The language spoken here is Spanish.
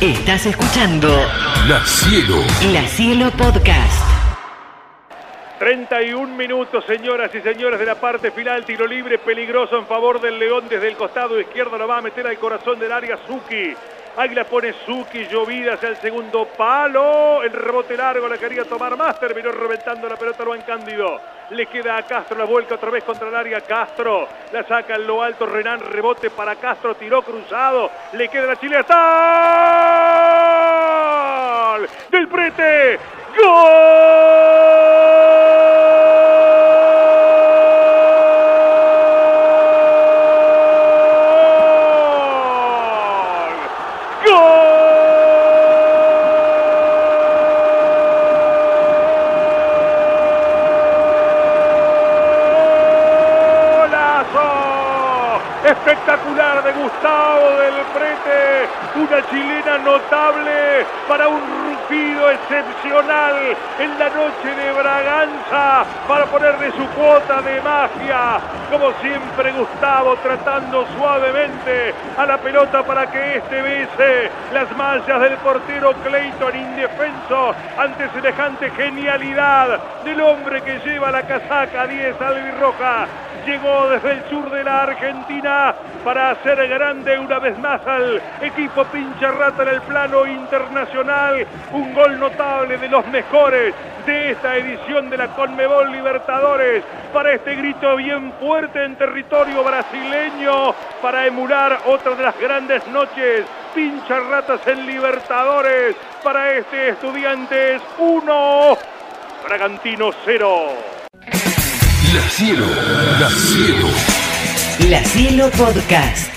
Estás escuchando La Cielo. La Cielo Podcast. 31 minutos, señoras y señores, de la parte final. Tiro libre peligroso en favor del León desde el costado izquierdo. Lo va a meter al corazón del área Suki. Águila pone Suki, llovida hacia el segundo palo. El rebote largo la quería tomar más. Terminó reventando la pelota en Cándido. Le queda a Castro la vuelca otra vez contra el área. Castro la saca en lo alto. Renan rebote para Castro. Tiró cruzado. Le queda la chilena. ¡Gol! Del Prete. ¡Gol! Espectacular de Gustavo del Prete, una chilena notable para un rugido excepcional en la noche de Braganza para ponerle su cuota de magia. Como siempre Gustavo tratando suavemente a la pelota para que este bese las mallas del portero Clayton indefenso ante semejante genialidad del hombre que lleva la casaca 10 albirroja. Llegó desde el sur de la Argentina para hacer grande una vez más al equipo pincha rata en el plano internacional. Un gol notable de los mejores de esta edición de la Conmebol Libertadores para este grito bien fuerte en territorio brasileño para emular otra de las grandes noches. Pincha ratas en Libertadores para este Estudiantes 1, Bragantino 0. La Cielo. La Cielo. La Cielo Podcast.